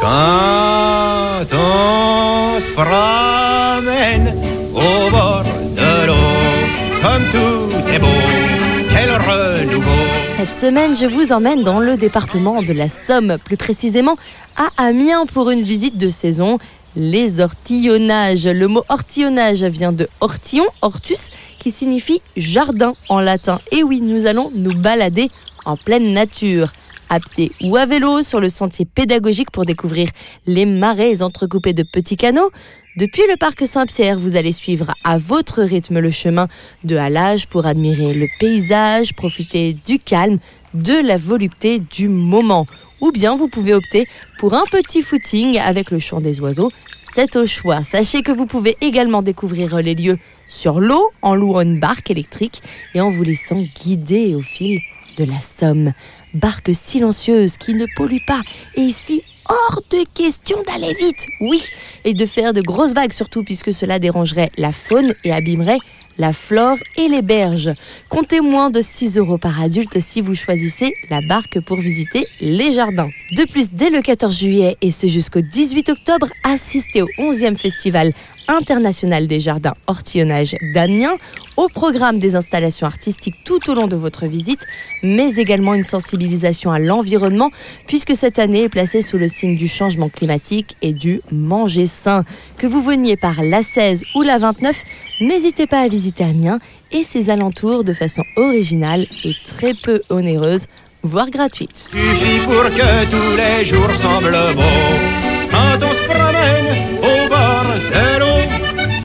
Quand on se promène au bord de l'eau, comme tout est beau, quel renouveau. Cette semaine, je vous emmène dans le département de la Somme, plus précisément à Amiens pour une visite de saison. Les ortillonnages. Le mot ortillonnage vient de ortillon, ortus, qui signifie jardin en latin. Et oui, nous allons nous balader en pleine nature à pied ou à vélo sur le sentier pédagogique pour découvrir les marais entrecoupés de petits canaux. Depuis le parc Saint-Pierre, vous allez suivre à votre rythme le chemin de halage pour admirer le paysage, profiter du calme, de la volupté du moment. Ou bien vous pouvez opter pour un petit footing avec le chant des oiseaux. C'est au choix. Sachez que vous pouvez également découvrir les lieux sur l'eau en louant une barque électrique et en vous laissant guider au fil la Somme barque silencieuse qui ne pollue pas. Et ici, hors de question d'aller vite, oui, et de faire de grosses vagues surtout, puisque cela dérangerait la faune et abîmerait la flore et les berges. Comptez moins de 6 euros par adulte si vous choisissez la barque pour visiter les jardins. De plus, dès le 14 juillet et ce jusqu'au 18 octobre, assistez au 11e festival international des jardins ortillonnage d'Amiens, au programme des installations artistiques tout au long de votre visite, mais également une sensibilisation à l'environnement, puisque cette année est placée sous le signe du changement climatique et du manger sain. Que vous veniez par la 16 ou la 29, n'hésitez pas à visiter Et ses alentours de façon originale et très peu onéreuse, voire gratuite.